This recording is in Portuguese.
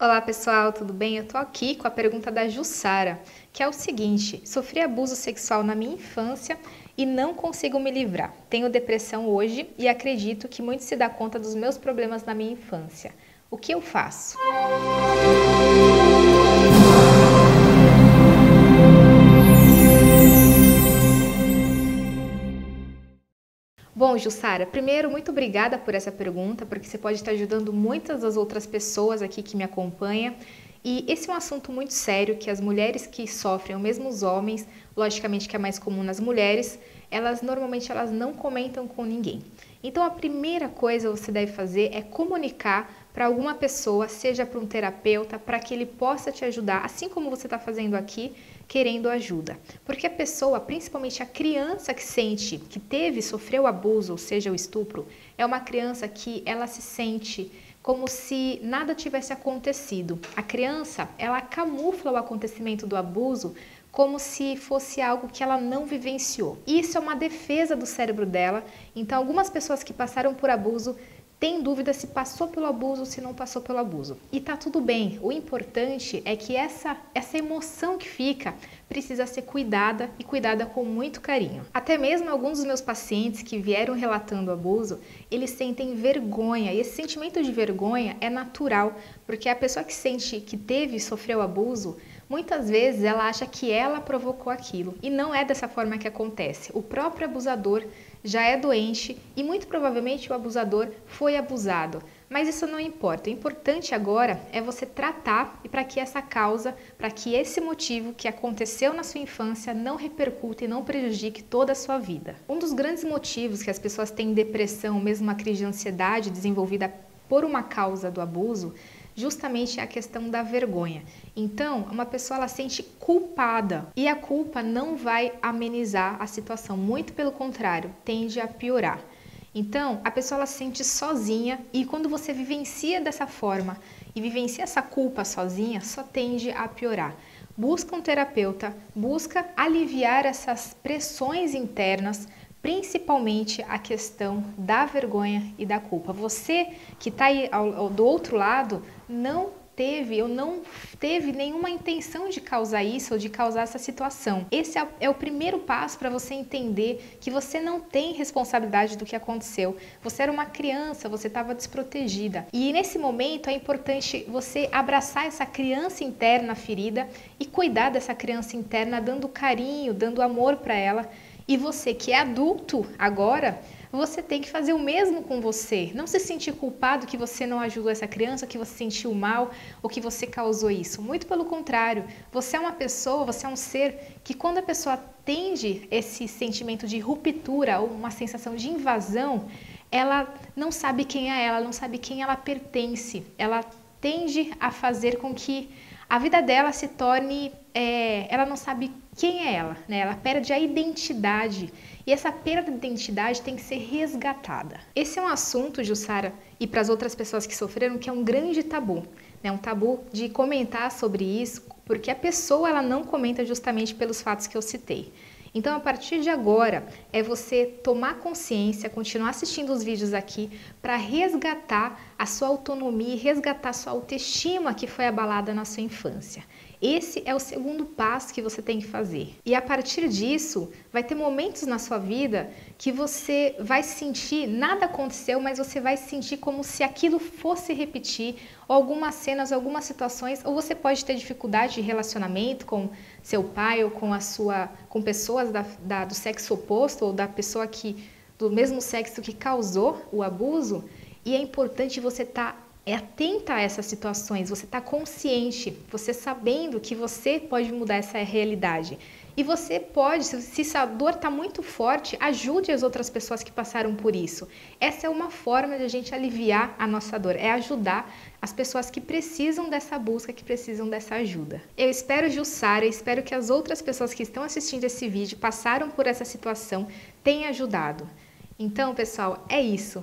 Olá pessoal, tudo bem? Eu tô aqui com a pergunta da Jussara, que é o seguinte: sofri abuso sexual na minha infância e não consigo me livrar. Tenho depressão hoje e acredito que muito se dá conta dos meus problemas na minha infância. O que eu faço? Bom, Jussara, primeiro, muito obrigada por essa pergunta, porque você pode estar ajudando muitas das outras pessoas aqui que me acompanham. E esse é um assunto muito sério que as mulheres que sofrem, ou mesmo os homens, logicamente que é mais comum nas mulheres, elas normalmente elas não comentam com ninguém. Então a primeira coisa que você deve fazer é comunicar para alguma pessoa, seja para um terapeuta, para que ele possa te ajudar, assim como você está fazendo aqui, querendo ajuda. Porque a pessoa, principalmente a criança que sente que teve, sofreu abuso, ou seja, o estupro, é uma criança que ela se sente como se nada tivesse acontecido. A criança, ela camufla o acontecimento do abuso como se fosse algo que ela não vivenciou. Isso é uma defesa do cérebro dela. Então, algumas pessoas que passaram por abuso tem dúvida se passou pelo abuso ou se não passou pelo abuso. E tá tudo bem. O importante é que essa essa emoção que fica precisa ser cuidada e cuidada com muito carinho. Até mesmo alguns dos meus pacientes que vieram relatando abuso, eles sentem vergonha. E esse sentimento de vergonha é natural, porque a pessoa que sente que teve sofreu abuso, muitas vezes ela acha que ela provocou aquilo. E não é dessa forma que acontece. O próprio abusador já é doente e muito provavelmente o abusador foi abusado. Mas isso não importa. O importante agora é você tratar e para que essa causa, para que esse motivo que aconteceu na sua infância não repercute e não prejudique toda a sua vida. Um dos grandes motivos que as pessoas têm depressão, mesmo uma crise de ansiedade desenvolvida por uma causa do abuso, justamente a questão da vergonha. Então, uma pessoa ela sente culpada e a culpa não vai amenizar a situação, muito pelo contrário, tende a piorar. Então, a pessoa ela se sente sozinha e quando você vivencia dessa forma e vivencia essa culpa sozinha, só tende a piorar. Busca um terapeuta, busca aliviar essas pressões internas principalmente a questão da vergonha e da culpa. Você que está aí ao, ao, do outro lado não teve ou não teve nenhuma intenção de causar isso ou de causar essa situação. Esse é, é o primeiro passo para você entender que você não tem responsabilidade do que aconteceu. Você era uma criança, você estava desprotegida. E nesse momento é importante você abraçar essa criança interna ferida e cuidar dessa criança interna, dando carinho, dando amor para ela e você que é adulto agora, você tem que fazer o mesmo com você. Não se sentir culpado que você não ajudou essa criança, que você sentiu mal ou que você causou isso. Muito pelo contrário, você é uma pessoa, você é um ser que quando a pessoa tende esse sentimento de ruptura ou uma sensação de invasão, ela não sabe quem é ela, não sabe quem ela pertence. Ela tende a fazer com que a vida dela se torne, é, ela não sabe quem é ela, né? Ela perde a identidade e essa perda de identidade tem que ser resgatada. Esse é um assunto, Jussara, e para as outras pessoas que sofreram, que é um grande tabu, né? Um tabu de comentar sobre isso, porque a pessoa ela não comenta justamente pelos fatos que eu citei. Então, a partir de agora, é você tomar consciência, continuar assistindo os vídeos aqui para resgatar a sua autonomia e resgatar sua autoestima que foi abalada na sua infância. Esse é o segundo passo que você tem que fazer. E a partir disso, vai ter momentos na sua vida que você vai sentir, nada aconteceu, mas você vai sentir como se aquilo fosse repetir, ou algumas cenas, algumas situações, ou você pode ter dificuldade de relacionamento com seu pai ou com a sua com pessoas da, da, do sexo oposto ou da pessoa que do mesmo sexo que causou o abuso, e é importante você estar tá é atenta a essas situações, você está consciente, você sabendo que você pode mudar essa realidade. E você pode, se essa dor está muito forte, ajude as outras pessoas que passaram por isso. Essa é uma forma de a gente aliviar a nossa dor, é ajudar as pessoas que precisam dessa busca, que precisam dessa ajuda. Eu espero, Jussara, espero que as outras pessoas que estão assistindo esse vídeo, passaram por essa situação, tenham ajudado. Então, pessoal, é isso.